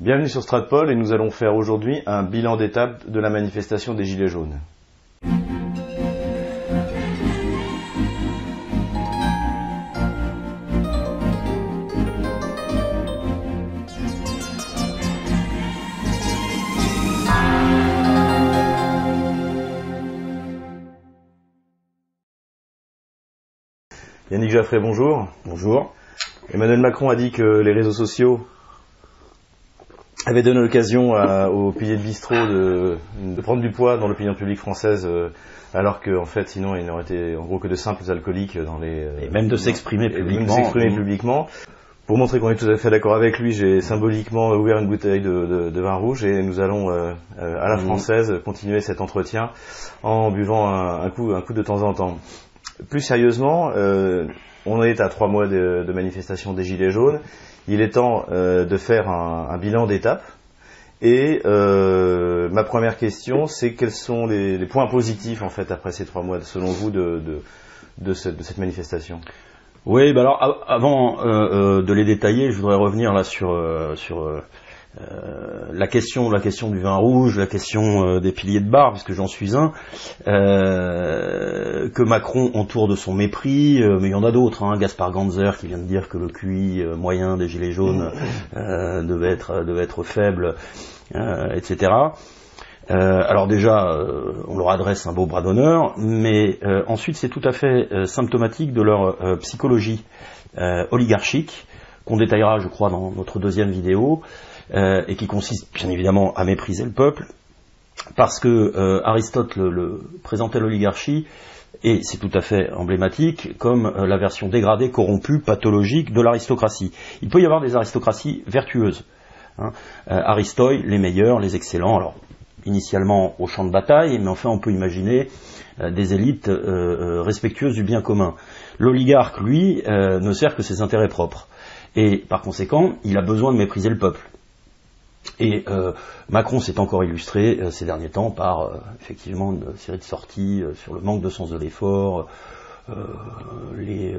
Bienvenue sur Stratpol et nous allons faire aujourd'hui un bilan d'étape de la manifestation des Gilets jaunes. Yannick Jaffré, bonjour. Bonjour. Emmanuel Macron a dit que les réseaux sociaux avaient donné l'occasion aux piliers de bistrot de, prendre du poids dans l'opinion publique française, euh, alors qu'en fait, sinon, ils n'auraient été en gros que de simples alcooliques dans les... Euh, et même de s'exprimer publiquement. de s'exprimer publiquement. Pour montrer qu'on est tout à fait d'accord avec lui, j'ai symboliquement ouvert une bouteille de, vin rouge et nous allons, euh, à la mmh. française, continuer cet entretien en buvant un, coup, un coup de temps en temps. Plus sérieusement, euh, on est à trois mois de, de, manifestation des Gilets jaunes. Il est temps euh, de faire un, un bilan d'étape. Et euh, ma première question, c'est quels sont les, les, points positifs en fait après ces trois mois, selon vous, de, de, de, cette, de cette, manifestation? Oui, bah alors avant euh, euh, de les détailler, je voudrais revenir là sur, euh, sur euh, la question, la question du vin rouge, la question euh, des piliers de bar, puisque j'en suis un, euh, que Macron entoure de son mépris, mais il y en a d'autres. Hein, Gaspard Ganzer qui vient de dire que le QI moyen des gilets jaunes devait être devait être faible, etc. alors déjà, on leur adresse un beau bras d'honneur, mais ensuite c'est tout à fait symptomatique de leur psychologie oligarchique qu'on détaillera, je crois, dans notre deuxième vidéo, euh, et qui consiste bien évidemment à mépriser le peuple, parce que euh, Aristote le, présentait l'oligarchie, et c'est tout à fait emblématique, comme euh, la version dégradée, corrompue, pathologique de l'aristocratie. Il peut y avoir des aristocraties vertueuses. Hein. Les meilleurs, les excellents, alors initialement au champ de bataille, mais enfin on peut imaginer des élites respectueuses du bien commun. L'oligarque, lui, ne sert que ses intérêts propres. Et par conséquent, il a besoin de mépriser le peuple. Et euh, Macron s'est encore illustré euh, ces derniers temps par euh, effectivement une série de sorties sur le manque de sens de l'effort, les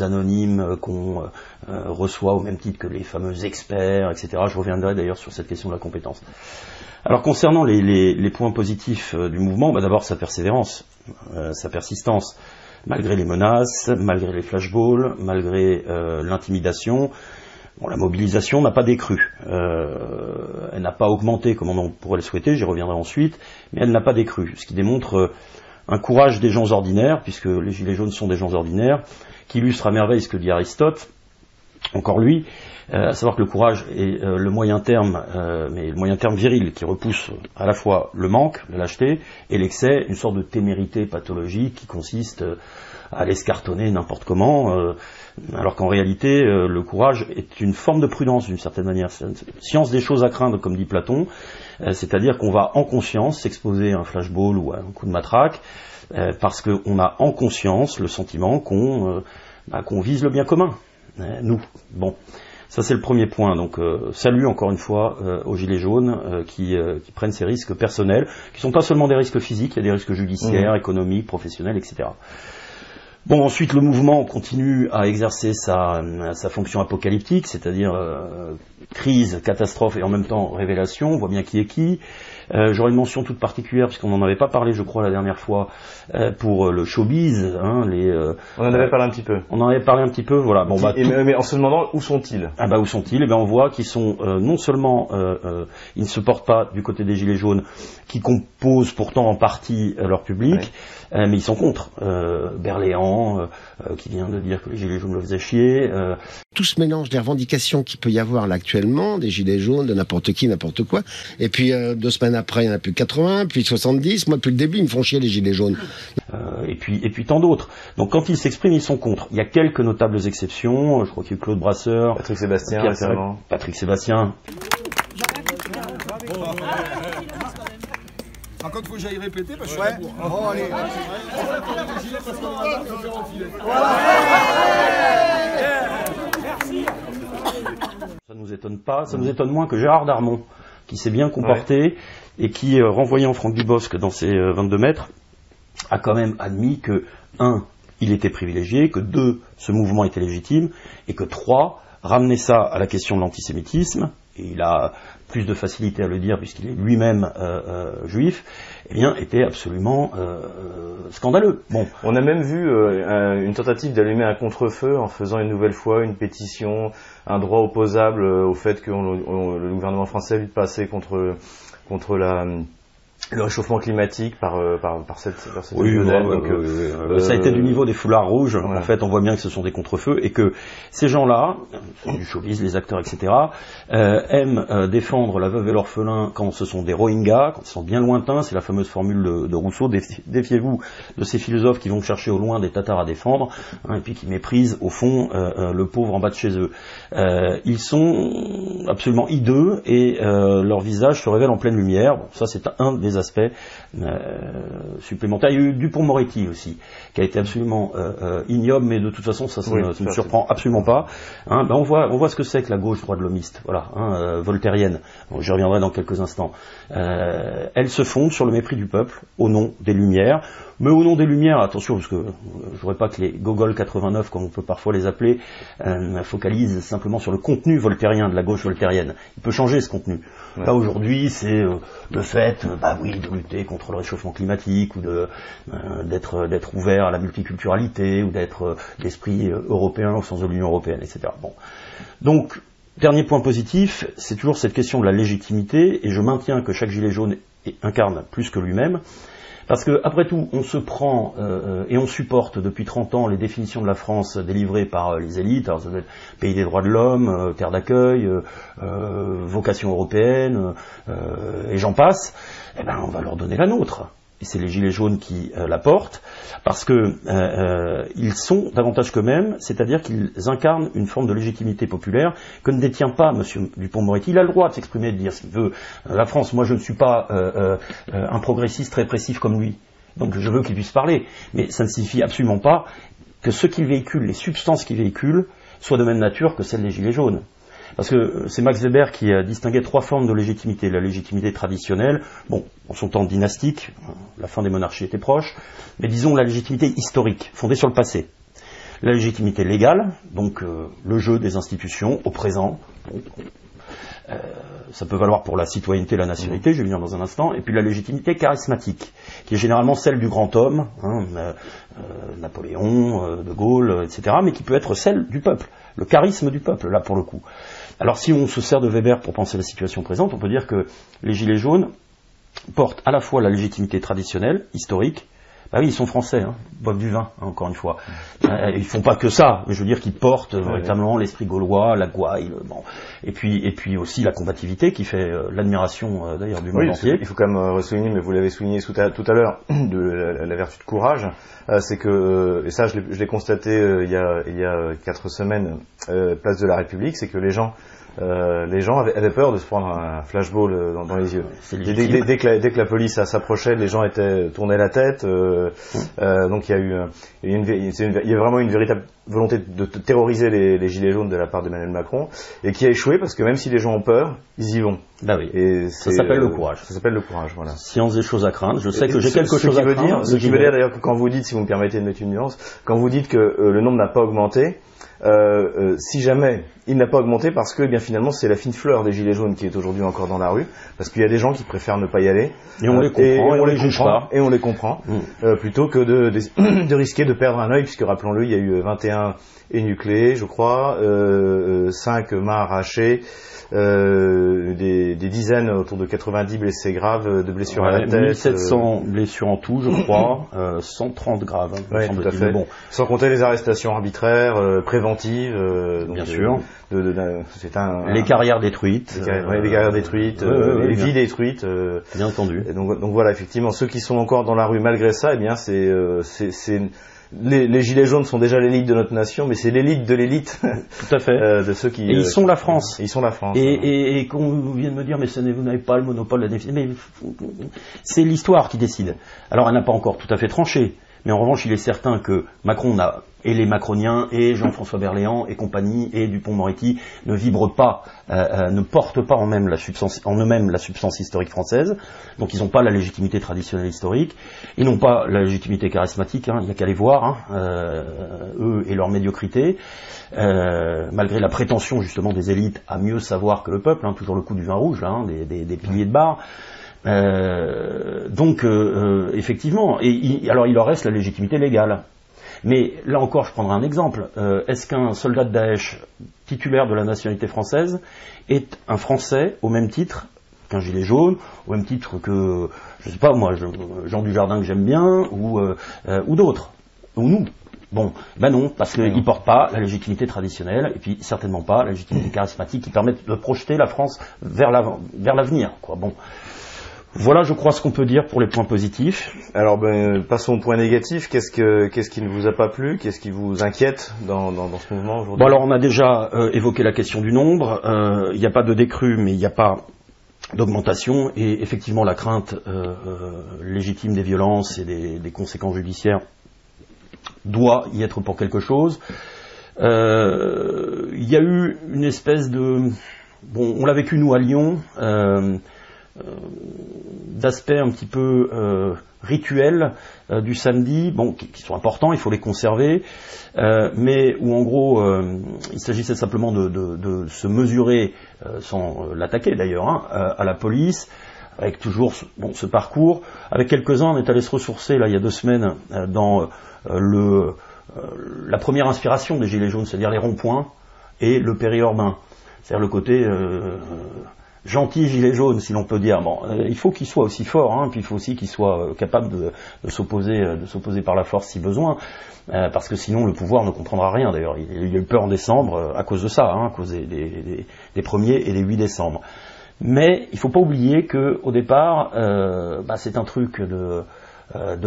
anonymes qu'on reçoit au même titre que les fameux experts, etc. Je reviendrai d'ailleurs sur cette question de la compétence. Alors concernant les, points positifs du mouvement, bah, d'abord sa persévérance, sa persistance, malgré les menaces, malgré les flashballs, malgré l'intimidation, la mobilisation n'a pas décru. Euh, elle n'a pas augmenté comme on pourrait le souhaiter, j'y reviendrai ensuite, mais elle n'a pas décru, ce qui démontre euh, un courage des gens ordinaires, puisque les Gilets jaunes sont des gens ordinaires, qui illustre à merveille ce que dit Aristote, encore lui, euh, à savoir que le courage est le moyen terme, mais le moyen terme viril, qui repousse à la fois le manque, la lâcheté, et l'excès, une sorte de témérité pathologique qui consiste à l'escartonner n'importe comment, alors qu'en réalité, euh, le courage est une forme de prudence d'une certaine manière. C'est une science des choses à craindre, comme dit Platon, euh, c'est-à-dire qu'on va en conscience s'exposer à un flashball ou à un coup de matraque, euh, parce qu'on a en conscience le sentiment qu'on bah, vise le bien commun, nous. Bon. Ça c'est le premier point. Donc salut encore une fois aux gilets jaunes qui, prennent ces risques personnels, qui ne sont pas seulement des risques physiques, il y a des risques judiciaires, mmh. économiques, professionnels, etc. Bon, ensuite, le mouvement continue à exercer sa, fonction apocalyptique, c'est-à-dire euh, crise, catastrophe et en même temps révélation. On voit bien qui est qui. Euh, J'aurais une mention toute particulière, puisqu'on n'en avait pas parlé, je crois, la dernière fois, euh, pour euh, le showbiz. Hein, les, euh, on en avait parlé un petit peu. On en avait parlé un petit peu, voilà. Bon, bah, mais, en se demandant où sont-ils? Ah bah où sont-ils? Eh bien, on voit qu'ils sont non seulement, ils ne se portent pas du côté des gilets jaunes, qui composent pourtant en partie leur public, mais ils sont contre. Berléand, qui vient de dire que les gilets jaunes le faisaient chier. Tout ce mélange des revendications qu'il peut y avoir là actuellement, des gilets jaunes, de n'importe qui, n'importe quoi, et puis deux semaines après, il n'y en a plus 80, puis 70. Moi, depuis le début, ils me font chier les gilets jaunes. Euh, et puis, et puis tant d'autres. Donc, quand ils s'expriment, ils sont contre. Il y a quelques notables exceptions. Je crois qu'il y a Claude Brasseur, Patrick Sébastien, Patrick Sébastien. Par contre, faut que j'aille répéter parce que ouais. Oh, allez. Ça nous étonne pas, ça nous étonne moins que Gérard Darmon, qui s'est bien comporté et qui, euh, renvoyant Franck Dubosc dans ses 22 euh, mètres, a quand même admis que, un, il était privilégié, que deux, ce mouvement était légitime, et que trois, ramener ça à la question de l'antisémitisme, et il a plus de facilité à le dire puisqu'il est lui-même juif, eh bien, était absolument scandaleux. Bon. On a même vu une tentative d'allumer un contre-feu en faisant une nouvelle fois une pétition, un droit opposable au fait que le gouvernement français lui passer contre contre la le réchauffement climatique par, euh, par, par cette, par cette oui, donc, euh, ça a été du niveau des foulards rouges. En fait, on voit bien que ce sont des contrefeux et que ces gens-là, du showbiz, les acteurs, etc., euh, aiment euh, défendre la veuve et l'orphelin quand ce sont des Rohingyas, quand ils sont bien lointains. C'est la fameuse formule de, de Rousseau défiez-vous de ces philosophes qui vont chercher au loin des Tatars à défendre hein, et puis qui méprisent au fond le pauvre en bas de chez eux. ils sont absolument hideux et leur visage se révèle en pleine lumière. Bon, ça, c'est un des aspects euh, supplémentaires. Il y a eu Dupont-Moretti aussi, qui a été absolument euh, euh, ignoble, mais de toute façon, ça, ne me surprend absolument pas. Hein, ben on voit, on voit ce que c'est que la gauche droite l'homiste, voilà, hein, voltairienne. J'y reviendrai dans quelques instants. elle se fonde sur le mépris du peuple au nom des Lumières. Mais au nom des Lumières, attention, parce que je voudrais pas que les Gogol 89, comme on peut parfois les appeler, focalisent simplement sur le contenu voltairien de la gauche voltairienne. Il peut changer ce contenu. Là aujourd'hui, c'est le fait, bah oui, de lutter contre le réchauffement climatique ou de euh, d'être d'être ouvert à la multiculturalité ou d'être euh, d'esprit euh, européen au sens de l'Union européenne, etc. Bon, donc Dernier point positif, c'est toujours cette question de la légitimité, et je maintiens que chaque gilet jaune incarne plus que lui-même. Parce que, après tout, on se prend euh, et on supporte depuis 30 ans les définitions de la France délivrées par euh, les élites, alors ça doit être pays des droits de l'homme, euh, terre d'accueil, vocation européenne, et j'en passe, eh ben on va leur donner la nôtre c'est les gilets jaunes qui euh, la portent, parce que euh, euh, ils sont davantage qu'eux-mêmes, c'est-à-dire qu'ils incarnent une forme de légitimité populaire que ne détient pas M. Dupont-Moretti. Il a le droit de s'exprimer, de dire ce qu'il veut. La France, moi je ne suis pas un progressiste répressif comme lui, donc je veux qu'il puisse parler, mais ça ne signifie absolument pas que ce qu'il véhicule, les substances qu'il véhicule, soient de même nature que celles des gilets jaunes. Parce que c'est Max Weber qui a distingué trois formes de légitimité. La légitimité traditionnelle, bon, en son temps dynastique, la fin des monarchies était proche, mais disons la légitimité historique, fondée sur le passé. La légitimité légale, donc euh, le jeu des institutions au présent, euh, ça peut valoir pour la citoyenneté, la nationalité, je vais venir dans un instant, et puis la légitimité charismatique, qui est généralement celle du grand homme, hein, euh, Napoléon, De Gaulle, etc., mais qui peut être celle du peuple, le charisme du peuple, là pour le coup. Alors si on se sert de Weber pour penser la situation présente, on peut dire que les Gilets jaunes portent à la fois la légitimité traditionnelle, historique, bah oui, ils sont français, hein, ils boivent du vin, hein, encore une fois. Euh, ils font pas que ça, mais je veux dire qu'ils portent véritablement l'esprit gaulois, la gouaille, bon. et puis et puis aussi la combativité qui fait euh, l'admiration euh, d'ailleurs du monde entier. Il faut quand même souligner, mais vous l'avez souligné tout à, l'heure, de la, vertu de courage, c'est que et ça je l'ai constaté il y a il y a quatre semaines, place de la République, c'est que les gens euh, les gens avaient, peur de se prendre un flashball euh, dans, les yeux. Dès, que la, police s'approchait, les gens étaient tournés la tête. Euh, donc il y a eu une, il y a vraiment une véritable volonté de terroriser les, gilets jaunes de la part d'Emmanuel Macron et qui a échoué parce que même si les gens ont peur, ils y vont. Bah oui. Et ça s'appelle le courage. Ça s'appelle le courage, voilà. Science des choses à craindre. Je sais que j'ai quelque chose à craindre. ce qui veut dire d'ailleurs que quand vous dites, si vous me permettez de mettre une nuance, quand vous dites que le nombre n'a pas augmenté, euh, euh, si jamais il n'a pas augmenté parce que eh bien finalement c'est la fine fleur des gilets jaunes qui est aujourd'hui encore dans la rue parce qu'il y a des gens qui préfèrent ne pas y aller et on les comprend et, on, les, comprend et on les comprend mm. plutôt que de, de, risquer de perdre un œil puisque rappelons-le il y a eu 21 énucléés je crois euh, 5 mains arrachées euh, des, dizaines, autour de 90 blessés graves, euh, de blessures à la tête. 1700 euh, blessures en tout, je crois, 130 graves. Hein, tout à fait. Bon. Sans compter les arrestations arbitraires, préventives. Bien sûr. c'est un, les carrières détruites. Les, carrières détruites, les vies détruites. bien entendu. donc, donc, voilà, effectivement, ceux qui sont encore dans la rue malgré ça, eh bien c'est c'est les, gilets jaunes sont déjà l'élite de notre nation, mais c'est l'élite de l'élite. Tout à fait. Euh, de ceux qui. Et ils sont la France. Ils sont la France. Et, et, qu'on vient de me dire, mais vous n'avez pas le monopole de la définition. Mais c'est l'histoire qui décide. Alors, elle n'a pas encore tout à fait tranché. Mais en revanche, il est certain que Macron n'a et les macroniens et Jean-François Berléand et compagnie et Dupont-Moretti ne vibrent pas, euh, euh, ne portent pas en, même la substance, en eux-mêmes la substance historique française, donc ils n'ont pas la légitimité traditionnelle historique, ils n'ont pas la légitimité charismatique, hein, il n'y a qu'à les voir, hein, euh, eux et leur médiocrité, malgré la prétention justement des élites à mieux savoir que le peuple, hein, toujours le coup du vin rouge, des, piliers de bar. donc effectivement, et, alors il leur reste la légitimité légale. Mais là encore, je prendrai un exemple. Euh, est-ce qu'un soldat de Daesh titulaire de la nationalité française est un Français au même titre qu'un gilet jaune, au même titre que, je ne sais pas moi, Jean Dujardin que j'aime bien, ou, euh, euh, ou d'autres, ou nous? Bon, ben non, parce qu'ils ne portent pas la légitimité traditionnelle, et puis certainement pas la légitimité charismatique qui permet de projeter la France vers l'avenir. bon. Voilà, je crois, ce qu'on peut dire pour les points positifs. Alors, ben, passons au point négatif. Qu'est-ce, que, qu'est-ce qui ne vous a pas plu? Qu'est-ce qui vous inquiète dans, dans, ce mouvement aujourd'hui? Bon, alors, on a déjà euh, évoqué la question du nombre. Euh, il n'y a pas de décrue, mais il n'y a pas d'augmentation. Et effectivement, la crainte euh, légitime des violences et des, des, conséquences judiciaires doit y être pour quelque chose. Il y a eu une espèce de... Bon, on l'a vécu, nous, à Lyon. Euh, d'aspects un petit peu euh, rituels euh, du samedi, bon, qui, sont importants, il faut les conserver, mais où en gros il s'agissait simplement de, se mesurer, sans l'attaquer d'ailleurs, hein, à la police, avec toujours bon, ce parcours. Avec quelques-uns, on est allé se ressourcer là il y a deux semaines dans le, la première inspiration des Gilets jaunes, c'est-à-dire les ronds-points et le périurbain, c'est-à-dire le côté gentil gilet jaune, si l'on peut dire. Euh, il faut qu'il soit aussi fort, hein, puis il faut aussi qu'il soit euh, capable de, s'opposer, euh, de s'opposer par la force si besoin, parce que sinon le pouvoir ne comprendra rien. D'ailleurs, il, y a eu peur en décembre à cause de ça, hein, à cause des, des, 1er et des 8 décembre. Mais il ne faut pas oublier que au départ, bah, c'est un truc de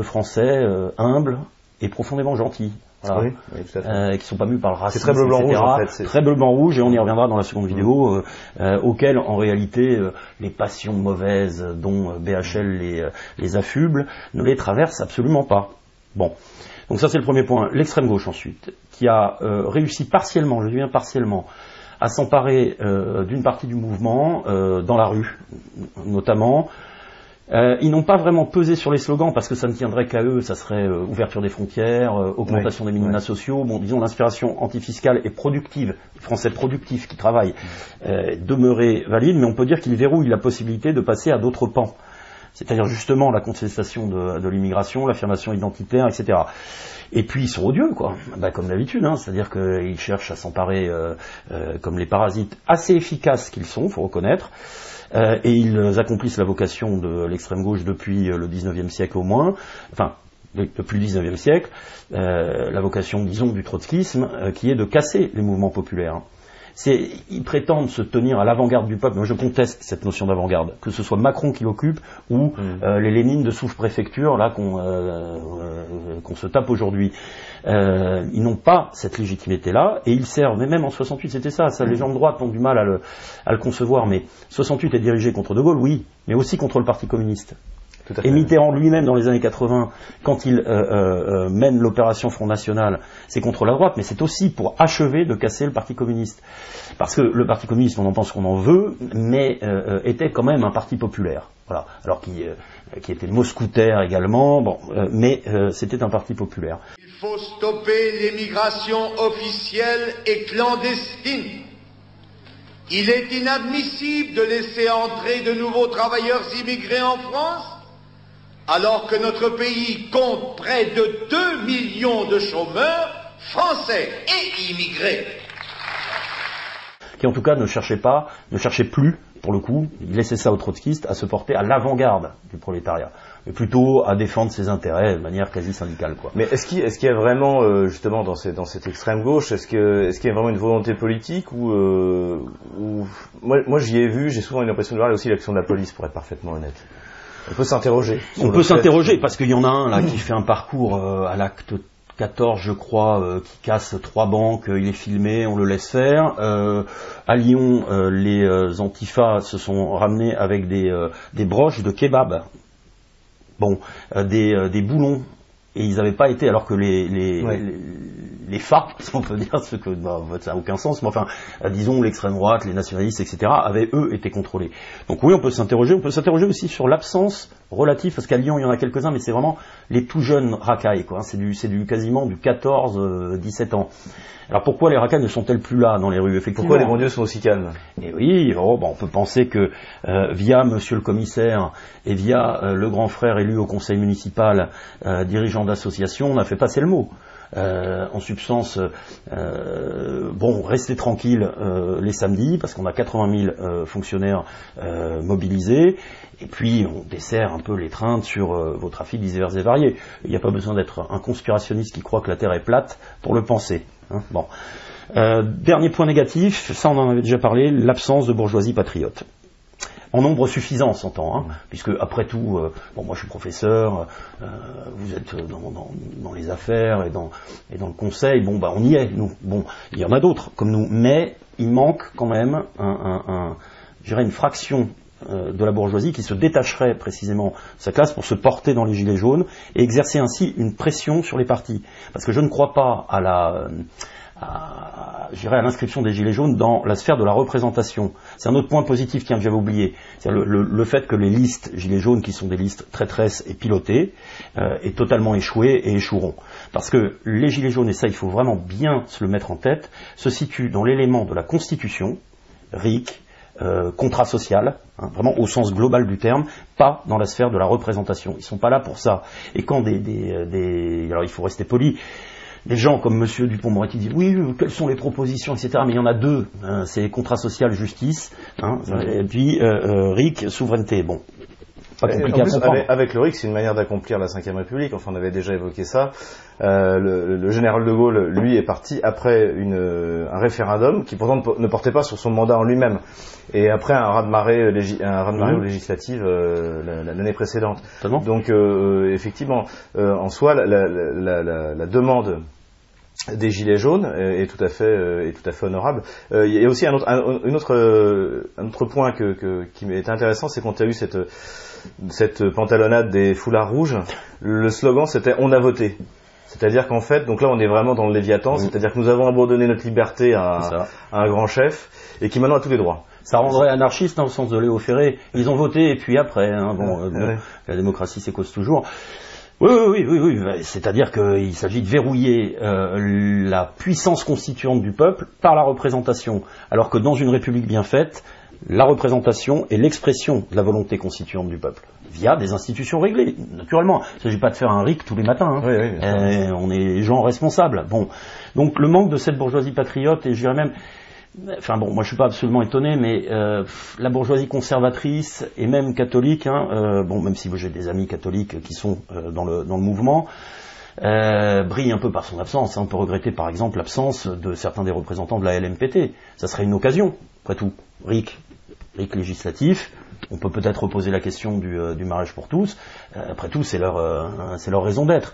Français humble et profondément gentil. Oui, euh, qui sont pas mus par le racisme. C'est très bleu blanc rouge en fait. Très bleu blanc rouge et on y reviendra dans la seconde vidéo, euh, euh, auquel en réalité les passions mauvaises dont BHL les, les affuble ne les traversent absolument pas. Bon, donc ça c'est le premier point. L'extrême gauche ensuite, qui a réussi partiellement, je dis bien partiellement, à s'emparer d'une partie du mouvement dans la rue, notamment euh, ils n'ont pas vraiment pesé sur les slogans parce que ça ne tiendrait qu'à eux, ça serait euh, ouverture des frontières, euh, augmentation des minima sociaux, bon disons l'inspiration antifiscale et productive, français productifs qui travaillent, demeurait valide, mais on peut dire qu'ils verrouillent la possibilité de passer à d'autres pans. C'est-à-dire justement la contestation de, l'immigration, l'affirmation identitaire, etc. Et puis ils sont odieux, quoi, bah, comme d'habitude, hein. c'est-à-dire qu'ils cherchent à s'emparer comme les parasites assez efficaces qu'ils sont, faut reconnaître. Euh, et ils accomplissent la vocation de l'extrême gauche depuis euh, le XIXe siècle au moins, enfin depuis le XIXe siècle, euh, la vocation, disons, du trotskisme, qui est de casser les mouvements populaires. Ils prétendent se tenir à l'avant-garde du peuple. Moi, je conteste cette notion d'avant-garde, que ce soit Macron qui l'occupe ou mm. les Lénines de sous-préfecture là qu'on se tape aujourd'hui. Euh, ils n'ont pas cette légitimité-là, et ils servent, mais même en 68, c'était ça, ça, les gens de droite ont du mal à le, à le concevoir, mais 68 est dirigé contre De Gaulle, oui, mais aussi contre le Parti communiste. Et Mitterrand lui-même, dans les années 80, quand il euh, euh, mène l'opération Front National, c'est contre la droite, mais c'est aussi pour achever de casser le Parti communiste. Parce que le Parti communiste, on en pense qu'on en veut, mais était quand même un parti populaire. Voilà. Alors qui, qui était moscoutaire également, bon, mais c'était un parti populaire. Il faut stopper l'émigration officielle et clandestine. Il est inadmissible de laisser entrer de nouveaux travailleurs immigrés en France alors que notre pays compte près de 2 millions de chômeurs français et immigrés. Qui en tout cas ne cherchaient pas, ne cherchaient plus, pour le coup, il laissait ça aux trotskistes, à se porter à l'avant-garde du prolétariat mais plutôt à défendre ses intérêts de manière quasi syndicale. Quoi. Mais est-ce qu'il y a vraiment, euh, justement, dans, cette extrême gauche, est-ce qu'il y a vraiment une volonté politique ou, euh, moi, j'y ai vu, j'ai souvent une impression de voir aussi l'action de la police, pour être parfaitement honnête. On peut s'interroger. On peut s'interroger parce qu'il y en a un là qui fait un parcours euh, à l'acte 14, je crois, qui casse trois banques, il est filmé, on le laisse faire. à Lyon, les antifas se sont ramenés avec des, des broches de kebab bon, euh, des, euh, des, boulons, et ils n'avaient pas été, alors que les, les, les FA, si on peut dire, ce que bah, ça n'a aucun sens, mais enfin, euh, disons l'extrême droite, les nationalistes, etc., avaient eux été contrôlés. Donc oui, on peut s'interroger. On peut s'interroger aussi sur l'absence relative, parce qu'à Lyon il y en a quelques-uns, mais c'est vraiment les tout jeunes racailles, quoi. C'est du, c'est du quasiment du 14-17 ans. Alors pourquoi les racailles ne sont-elles plus là dans les rues Effectivement? Pourquoi les banlieues sont aussi calmes? Et oui, oh, bon, on peut penser que euh, via Monsieur le Commissaire et via euh, le grand frère élu au Conseil municipal, euh, dirigeant d'association, on a fait passer le mot. Euh, en substance, euh, bon, restez tranquille euh, les samedis parce qu'on a 80 000 fonctionnaires mobilisés et puis on dessert un peu les l'étreinte sur vos trafics divers et variés. Il n'y a pas besoin d'être un conspirationniste qui croit que la Terre est plate pour le penser. Hein. bon. dernier point négatif, ça on en avait déjà parlé, l'absence de bourgeoisie patriote en nombre suffisant, s'entend, hein, puisque après tout, euh, bon, moi je suis professeur, euh, vous êtes dans, les affaires et dans, et dans le conseil, bon, bah on y est, nous. Bon, il y en a d'autres comme nous, mais il manque quand même un, un, une fraction euh, de la bourgeoisie qui se détacherait précisément de sa classe pour se porter dans les gilets jaunes et exercer ainsi une pression sur les partis. Parce que je ne crois pas à la à, à l'inscription des Gilets jaunes dans la sphère de la représentation. C'est un autre point positif tiens, que j'avais oublié. C'est le, le, fait que les listes Gilets jaunes, qui sont des listes traîtresses et pilotées, euh, aient totalement échoué et échoueront. Parce que les Gilets jaunes, et ça il faut vraiment bien se le mettre en tête, se situent dans l'élément de la Constitution, RIC, euh, contrat social, hein, vraiment au sens global du terme, pas dans la sphère de la représentation. Ils sont pas là pour ça. Et quand des, des, euh, des alors il faut rester poli, des gens comme Monsieur Dupont-Moretti disent oui, quelles sont les propositions, etc. Mais il y en a deux. Hein, c'est contrat social, justice, hein, et puis euh, euh RIC, souveraineté. Bon, pas compliqué à avec, le RIC, c'est une manière d'accomplir la Ve République. Enfin, on avait déjà évoqué ça. Euh, le, général de Gaulle, lui, est parti après une, un référendum qui pourtant ne portait pas sur son mandat en lui-même. Et après un raz-de-marée, un raz de marée mmh. législative euh, l'année précédente. Donc, euh, effectivement, en soi, la, la, la demande des gilets jaunes est tout à fait euh, est tout à fait honorable. Euh, il y a aussi un autre un, une autre euh, un autre point que, que qui est intéressant, c'est quand il y a eu cette cette pantalonnade des foulards rouges, le slogan c'était on a voté. C'est-à-dire qu'en fait, donc là on est vraiment dans le Léviathan, c'est-à-dire que nous avons abandonné notre liberté à, un grand chef et qui maintenant a tous les droits. Ça rendrait anarchiste dans le sens de Léo Ferré. Ils ont voté et puis après, hein, bon, la démocratie cause toujours. Oui, oui, oui, oui, oui. c'est-à-dire qu'il s'agit de verrouiller euh, la puissance constituante du peuple par la représentation, alors que dans une république bien faite, la représentation est l'expression de la volonté constituante du peuple, via des institutions réglées, naturellement. Il ne s'agit pas de faire un RIC tous les matins, hein. euh, on est gens responsables. Bon, donc le manque de cette bourgeoisie patriote, et je dirais même, Enfin bon, moi je suis pas absolument étonné, mais euh, la bourgeoisie conservatrice et même catholique, hein, euh, bon même si j'ai des amis catholiques qui sont euh, dans, le, dans le mouvement, brille un peu par son absence. Hein. On peut regretter par exemple l'absence de certains des représentants de la LMPT. Ça serait une occasion, après tout. RIC, RIC législatif. On peut peut-être reposer la question du, du mariage pour tous. après tout, c'est leur, c'est leur raison d'être.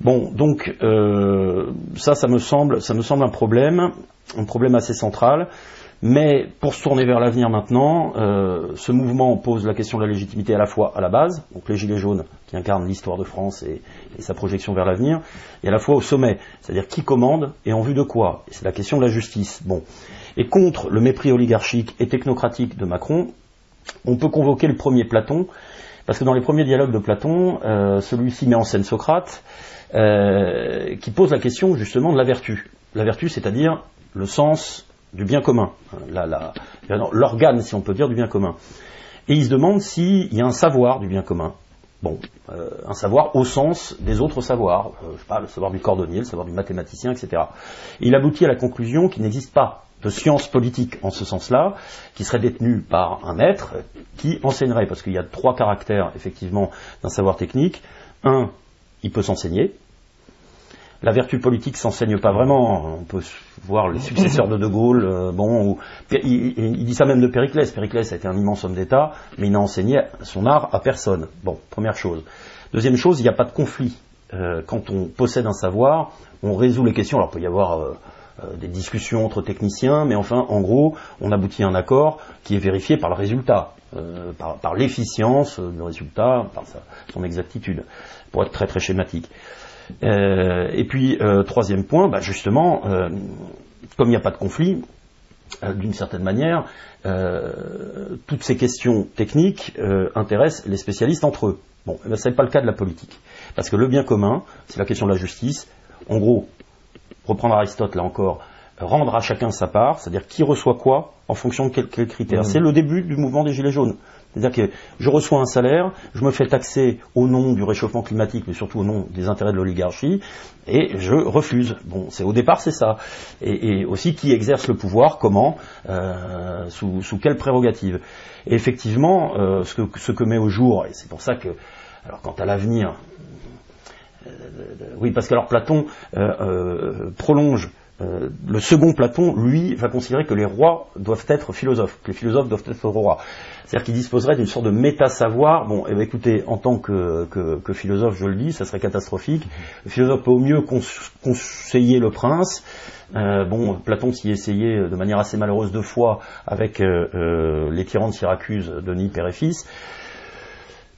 Bon, donc ça, ça me semble, ça me semble un problème un problème assez central. Mais pour se tourner vers l'avenir maintenant, euh, ce mouvement pose la question de la légitimité à la fois à la base, donc les Gilets jaunes qui incarnent l'histoire de France et, sa projection vers l'avenir, et à la fois au sommet, c'est-à-dire qui commande et en vue de quoi. C'est la question de la justice. Bon. Et contre le mépris oligarchique et technocratique de Macron, on peut convoquer le premier Platon, parce que dans les premiers dialogues de Platon, euh, celui-ci met en scène Socrate, euh, qui pose la question justement de la vertu. La vertu, c'est-à-dire le sens du bien commun, l'organe, si on peut dire, du bien commun. Et il se demande s'il y a un savoir du bien commun. Bon, euh, un savoir au sens des autres savoirs, je sais pas, le savoir du cordonnier, le savoir du mathématicien, etc. il aboutit à la conclusion qu'il n'existe pas de science politique en ce sens-là, qui serait détenue par un maître qui enseignerait, parce qu'il y a trois caractères effectivement d'un savoir technique. Un, il peut s'enseigner, la vertu politique s'enseigne pas vraiment. On peut voir les successeurs de De Gaulle, euh, bon, il, dit ça même de Périclès. Périclès a été un immense homme d'État, mais il n'a enseigné son art à personne. Bon, première chose. Deuxième chose, il n'y a pas de conflit. Euh, quand on possède un savoir, on résout les questions. Alors, il peut y avoir euh, des discussions entre techniciens, mais enfin, en gros, on aboutit à un accord qui est vérifié par le résultat, par, par l'efficience du résultat, par son exactitude, pour être très très schématique. Euh, et puis, euh, troisième point, bah, justement, euh, comme il n'y a pas de conflit, d'une certaine manière, toutes ces questions techniques intéressent les spécialistes entre eux. Bon, eh ben, ce n'est pas le cas de la politique. Parce que le bien commun, c'est la question de la justice. En gros, reprendre Aristote là encore, rendre à chacun sa part, c'est-à-dire qui reçoit quoi en fonction de quels critères. Mmh. C'est le début du mouvement des Gilets jaunes. C'est-à-dire que je reçois un salaire, je me fais taxer au nom du réchauffement climatique, mais surtout au nom des intérêts de l'oligarchie, et je refuse. Bon, c'est au départ c'est ça. Et, aussi qui exerce le pouvoir, comment, euh, sous, sous quelle prérogative. Et effectivement, euh, ce, que, ce que met au jour, et c'est pour ça que, alors quant à l'avenir, oui, parce qu'alors Platon prolonge euh, le second Platon, lui, va considérer que les rois doivent être philosophes, que les philosophes doivent être rois. C'est-à-dire qu'il disposerait d'une sorte de méta-savoir. Bon, eh ben, écoutez, en tant que, philosophe, je le dis, ça serait catastrophique. Le philosophe peut au mieux conseiller le prince. Euh, bon, Platon s'y essayait de manière assez malheureuse deux fois avec euh, les tyrans de Syracuse, Denis, père et fils.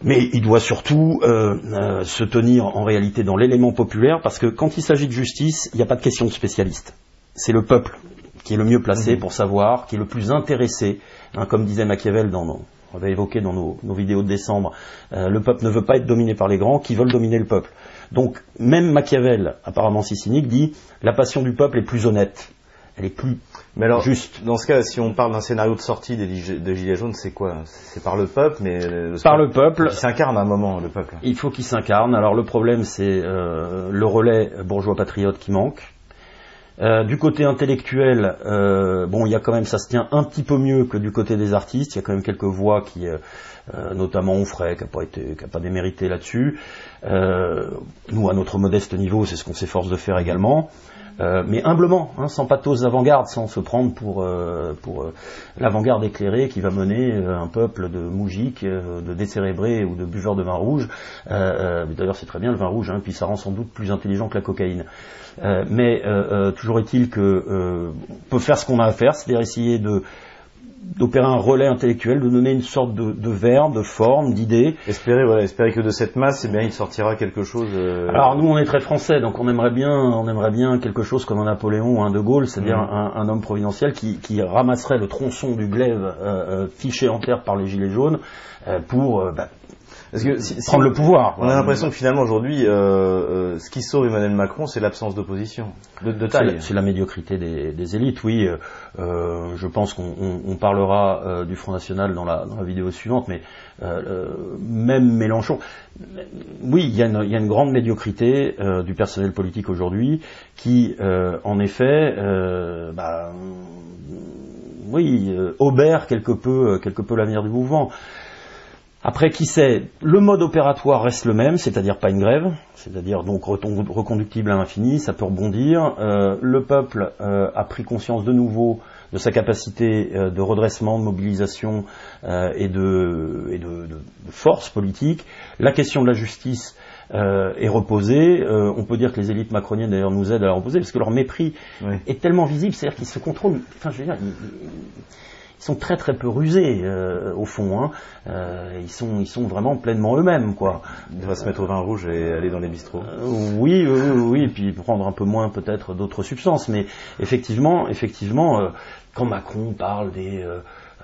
Mais il doit surtout euh, euh, se tenir en réalité dans l'élément populaire, parce que quand il s'agit de justice, il n'y a pas de question de spécialiste. C'est le peuple qui est le mieux placé mhm. pour savoir, qui est le plus intéressé. Hein, comme disait Machiavel dans nos, on avait évoqué dans nos, vidéos de décembre, euh, le peuple ne veut pas être dominé par les grands, qui veulent dominer le peuple. Donc même Machiavel, apparemment si cynique, dit la passion du peuple est plus honnête, elle est plus mais alors, juste. Dans ce cas, si on parle d'un scénario de sortie des, Gilets jaunes, c'est quoi? C'est par le peuple, mais le par le peuple. Qui s'incarne à un moment, le peuple. Il faut qu'il s'incarne. Alors le problème, c'est euh, le relais bourgeois patriote qui manque. Euh, du côté intellectuel, euh, bon, il y a quand même, ça se tient un petit peu mieux que du côté des artistes. Il y a quand même quelques voix qui, notamment Onfray, qui n'a pas été, qui a pas démérité là-dessus. nous, à notre modeste niveau, c'est ce qu'on s'efforce de faire également. Euh, mais humblement, hein, sans pathos d'avant-garde, sans se prendre pour, euh, pour euh, l'avant-garde éclairée qui va mener un peuple de moujiks, de décérébrés ou de buveurs de vin rouge. D'ailleurs, c'est très bien le vin rouge, hein, puis ça rend sans doute plus intelligent que la cocaïne. mais toujours est-il que on peut faire ce qu'on a à faire, c'est-à-dire essayer de d'opérer un relais intellectuel, de donner une sorte de, de verbe, de forme, d'idée. Espérer, voilà, espérer que de cette masse, eh bien, il sortira quelque chose. Euh, Alors nous, on est très français, donc on aimerait bien, on aimerait bien quelque chose comme un Napoléon ou un De Gaulle, c'est-à-dire mm. un, homme providentiel qui, ramasserait le tronçon du glaive euh, euh, fiché en terre par les gilets jaunes pour bah, parce que prendre le pouvoir. On a l'impression que finalement aujourd'hui, euh, euh, ce qui sauve Emmanuel Macron, c'est l'absence d'opposition, de, taille. C'est la, médiocrité des, élites, oui. Euh, je pense qu'on parlera du Front National dans la, vidéo suivante, mais même Mélenchon, oui, il y, a une, grande médiocrité du personnel politique aujourd'hui qui, en effet, bah, oui, obère quelque peu, quelque peu l'avenir du mouvement. Après, qui sait, le mode opératoire reste le même, c'est-à-dire pas une grève, c'est-à-dire donc reconductible à l'infini, ça peut rebondir. Euh, le peuple euh, a pris conscience de nouveau de sa capacité euh, de redressement, de mobilisation et, de, force politique. La question de la justice est reposée. on peut dire que les élites macroniennes d'ailleurs nous aident à la reposer parce que leur mépris est tellement visible, c'est-à-dire qu'ils se contrôlent. Enfin, je veux dire, ils sont très très peu rusés euh, au fond. Hein. Euh, ils sont ils sont vraiment pleinement eux-mêmes quoi. Ils va se mettre au vin rouge et aller dans les bistrots. Euh, oui, oui, oui, et puis prendre un peu moins peut-être d'autres substances. Mais effectivement, effectivement, quand Macron parle des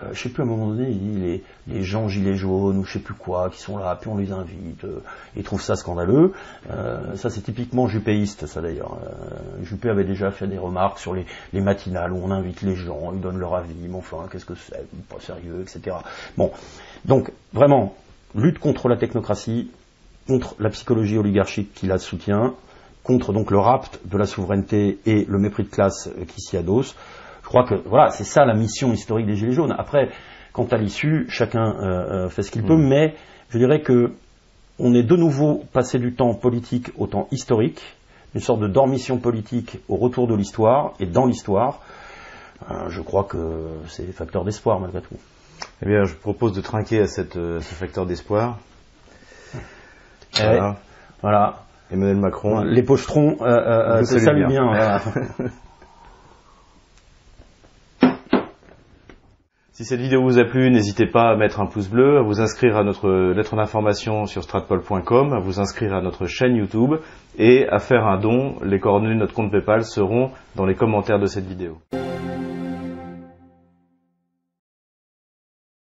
euh, je sais plus à un moment donné, il dit les, gens gilets jaunes ou je sais plus quoi qui sont là, puis on les invite, euh, ils trouvent ça scandaleux. Euh, ça c'est typiquement jupéiste, ça d'ailleurs. Juppé avait déjà fait des remarques sur les, les, matinales où on invite les gens, ils donnent leur avis, mais enfin qu'est-ce que c'est, pas sérieux, etc. Bon, donc vraiment lutte contre la technocratie, contre la psychologie oligarchique qui la soutient, contre donc le rapt de la souveraineté et le mépris de classe qui s'y adosse. Je crois que voilà, c'est ça la mission historique des Gilets jaunes. Après, quant à l'issue, chacun euh, euh, fait ce qu'il peut, mm. mais je dirais que on est de nouveau passé du temps politique au temps historique, une sorte de dormition politique au retour de l'histoire et dans l'histoire. Euh, je crois que c'est facteur d'espoir malgré tout. Eh bien, je propose de trinquer à cette, ce facteur d'espoir. Voilà. voilà. Emmanuel Macron. Les pochetrons, euh, saluent bien. bien Si Si cette vidéo vous a plu, n'hésitez pas à mettre un pouce bleu, à vous inscrire à notre lettre d'information sur stratpol.com, à vous inscrire à notre chaîne YouTube et à faire un don. Les coordonnées de notre compte PayPal seront dans les commentaires de cette vidéo.